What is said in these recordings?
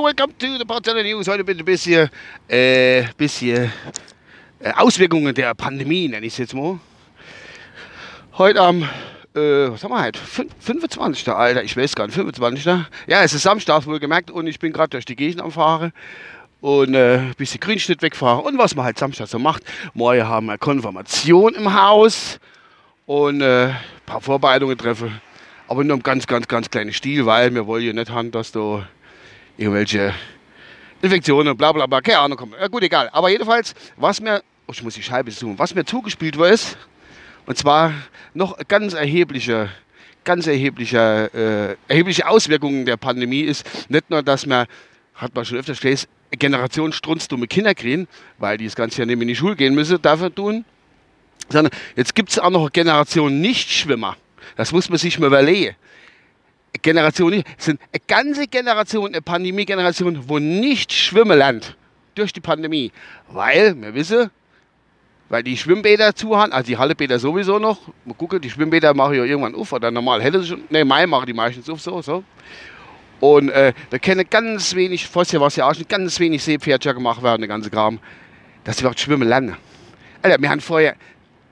Welcome to the Portella News. Heute bitte ein bisschen, äh, bisschen äh, Auswirkungen der Pandemie, nenne ich es jetzt mal. Heute am äh, was haben wir heute? 25. Alter, ich weiß gar nicht, 25. Ja, es ist Samstag, wohl gemerkt, und ich bin gerade durch die Gegend am Fahren und äh, bisschen Grünschnitt wegfahren und was man halt Samstag so macht. Morgen haben wir Konfirmation im Haus und äh, ein paar Vorbereitungen treffen, aber nur im ganz, ganz, ganz kleinen Stil, weil wir wollen ja nicht haben, dass da irgendwelche Infektionen, bla bla bla, keine Ahnung kommen. Ja, gut, egal. Aber jedenfalls, was mir, oh, ich muss die Scheibe zoomen, was mir zugespielt war, ist, und zwar noch ganz erhebliche, ganz erhebliche, äh, erhebliche Auswirkungen der Pandemie ist nicht nur, dass man, hat man schon öfters gelesen, Generation strunzdumme Kinder kriegen, weil die das ganze Jahr nicht in die Schule gehen müssen, dafür tun, sondern jetzt gibt es auch noch eine Generation Nichtschwimmer. Das muss man sich mal überlegen. Generation, es sind eine ganze Generation, eine Pandemie-Generation, wo nicht schwimmen lernt durch die Pandemie. Weil, wir wissen, weil die Schwimmbäder zu haben, also die Hallebäder sowieso noch. Mal gucken, die Schwimmbäder machen ja irgendwann auf, oder normal hätte sie schon, ne, Mai machen die meistens auf, so, so. Und äh, da können ganz wenig, vorher war es ja auch schon, ganz wenig Seepferdchen gemacht werden, der ganze Kram, dass sie überhaupt schwimmen lernen. Alter, wir haben vorher,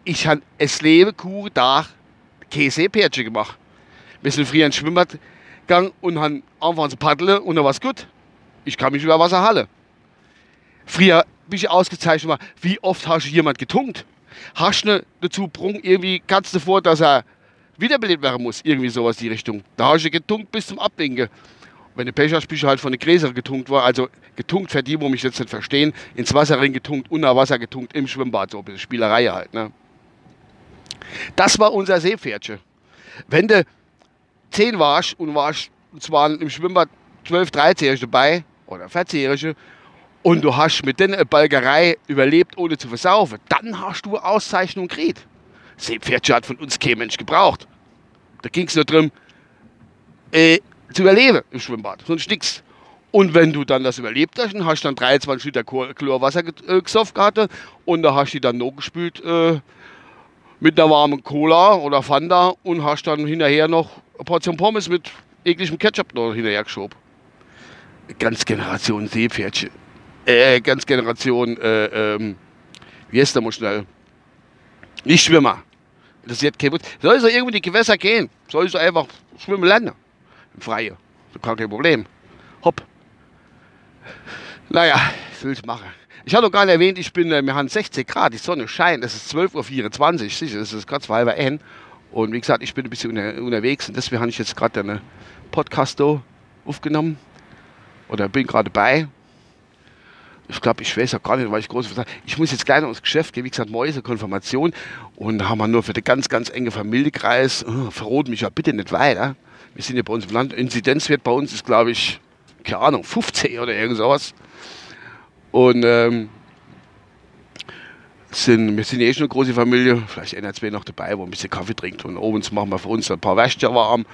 ich habe es Leben, Kuh, da, kein Seepferdchen gemacht. Wir sind früher ins Schwimmbad gegangen und haben einfach zu paddeln und dann war es gut. Ich kann mich über Wasser halten. Früher bin ich ausgezeichnet war, wie oft hast du jemand getunkt? Hast du dazu brung irgendwie kannst du vor, dass er wiederbelebt werden muss, irgendwie sowas die Richtung. Da hast du getunkt bis zum Abwinken. Wenn du Pech hast, bist du halt von der Gräser getunkt war, also getunkt für die, wo mich jetzt nicht verstehen, ins Wasser rein getunkt, unter Wasser getunkt, im Schwimmbad, so ein bisschen Spielerei halt. Ne? Das war unser Seepferdchen. Wenn du 10 warst und warst, und zwar im Schwimmbad 12, 13-Jährige dabei, oder 14-Jährige, und du hast mit der Balgerei überlebt, ohne zu versaufen, dann hast du Auszeichnung gekriegt. Seepferdchen hat von uns kein Mensch gebraucht. Da ging es nur darum, äh, zu überleben im Schwimmbad, sonst nichts. Und wenn du dann das überlebt hast, dann hast du dann 23 Liter Chlorwasser äh, gesoffen gehabt und da hast du dann noch gespült äh, mit einer warmen Cola oder Fanta und hast dann hinterher noch eine Portion Pommes mit ekligem Ketchup noch hinterher geschoben. Ganz Generation Seepferdchen äh, ganz Generation, äh, ähm, wie heißt der mal schnell? Nicht Schwimmer. Das jetzt kein Soll so irgendwie die Gewässer gehen? Soll so einfach schwimmen lernen? Im Freien. So kein Problem. Hopp. Naja, was will ich machen? Ich hatte noch gar nicht erwähnt, ich bin, äh, wir haben 60 Grad, die Sonne scheint, es ist 12.24 Uhr, sicher, es ist gerade zwei halb N. Und wie gesagt, ich bin ein bisschen unter, unterwegs und deswegen habe ich jetzt gerade einen Podcast aufgenommen. Oder bin gerade bei ich glaube, ich weiß auch gar nicht, weil ich groß Ich muss jetzt gleich noch ins Geschäft gehen, wie gesagt, Mäuse, Konfirmation. Und haben wir nur für den ganz, ganz enge Familienkreis, oh, verrot mich ja bitte nicht weiter. Wir sind ja bei uns im Land, Inzidenzwert bei uns ist, glaube ich, keine Ahnung, 15 oder irgend sowas. Und ähm, sind, wir sind ja eh schon eine große Familie, vielleicht einer, zwei noch dabei, wo ein bisschen Kaffee trinkt. Und oben machen wir für uns ein paar Wäsche warm.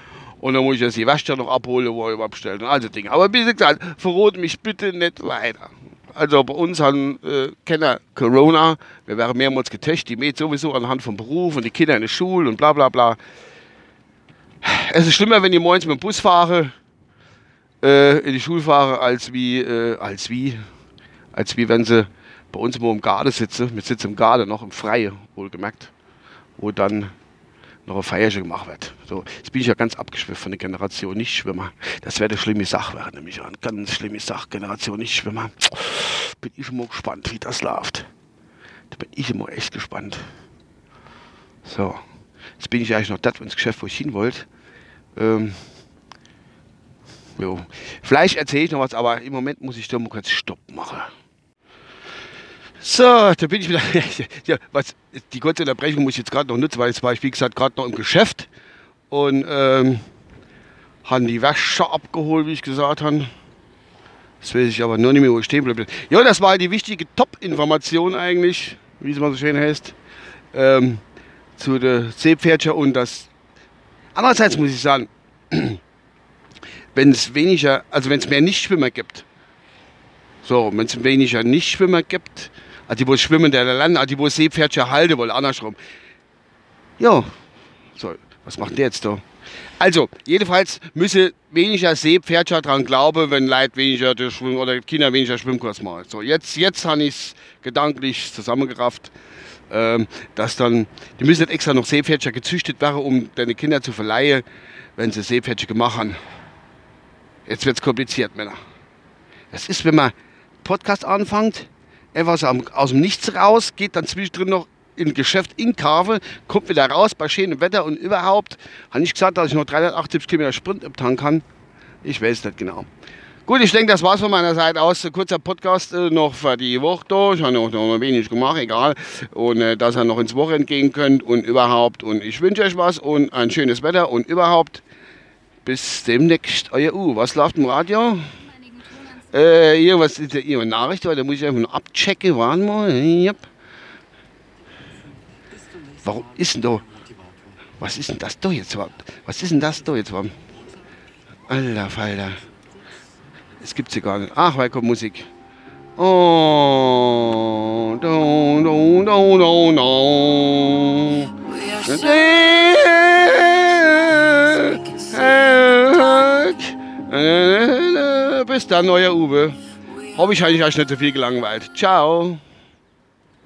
Und dann muss ich jetzt die Wäsche noch abholen, wo ich all so Dinge. Aber wie gesagt, verrot mich bitte nicht weiter. Also bei uns haben äh, Kenner Corona, wir werden mehrmals getestet, die Mädchen sowieso anhand vom Beruf und die Kinder in der Schule und bla bla bla. Es ist schlimmer, wenn ich morgens mit dem Bus fahre, äh, in die Schule fahre, als wie, äh, als wie, als wie wenn sie bei uns immer im Garten sitzen. Wir sitzen im Garten noch im Freien, wohlgemerkt, wo dann noch eine Feierchen gemacht wird. So, jetzt bin ich ja ganz abgeschwifft von der Generation Nichtschwimmer. Das wäre eine schlimme Sache, wäre nämlich eine ganz schlimme Sache. Generation Nichtschwimmer. Bin ich immer gespannt, wie das läuft. Da bin ich immer echt gespannt. So, jetzt bin ich eigentlich noch das ins Geschäft, wo ich hin wollte. Ähm, jo. Vielleicht erzähle ich noch was, aber im Moment muss ich da mal kurz Stopp machen. So, da bin ich wieder. ja, was, die kurze Unterbrechung muss ich jetzt gerade noch nutzen, weil jetzt war ich, wie gesagt, gerade noch im Geschäft und ähm, haben die Wäsche abgeholt, wie ich gesagt habe. Das weiß ich aber nur nicht mehr, wo ich stehen bleibe. Ja, das war die wichtige Top-Information eigentlich, wie es mal so schön heißt, ähm, zu der Seepferdchen und das. Andererseits muss ich sagen, wenn es weniger, also wenn es mehr Nichtschwimmer gibt. So, wenn es weniger Nichtschwimmer gibt, also die, wo schwimmen, der Land, also die, wo Seepferdchen halten wollen, andersrum. Ja, so, was macht der jetzt da? Also, jedenfalls müsse weniger Seepferdchen daran glauben, wenn Leute weniger schwimmen oder Kinder weniger Schwimmkurs machen. So, jetzt, jetzt habe ich es gedanklich zusammengerafft, ähm, dass dann, die müssen nicht extra noch Seepferdchen gezüchtet werden, um deine Kinder zu verleihen, wenn sie Seepferdchen gemacht haben. Jetzt wird es kompliziert, Männer. Das ist, wenn man Podcast anfängt, etwas aus dem Nichts raus, geht dann zwischendrin noch in Geschäft in Kave, kommt wieder raus bei schönem Wetter und überhaupt, habe ich gesagt, dass ich noch 378 Kilometer Sprint abtanken kann. Ich weiß nicht genau. Gut, ich denke, das war's von meiner Seite aus. Kurzer Podcast äh, noch für die Woche da. Ich habe noch, noch wenig gemacht, egal. Und äh, dass ihr noch ins Wochenende gehen könnt und überhaupt. Und ich wünsche euch was und ein schönes Wetter und überhaupt. Bis demnächst. Euer U. Was läuft im Radio? Äh, hier, was ist hier eine Nachricht? Da muss ich einfach nur abchecken. Warten mal. Yep. Warum ist denn da? Was ist denn das da jetzt überhaupt? Was ist denn das da jetzt überhaupt? Alter Falter. Es gibt sie gar nicht. Ach, weil kommt Musik. Oh, do, do, do, do, do. Bis dann, euer Uwe. Habe ich euch nicht so viel gelangweilt. Ciao.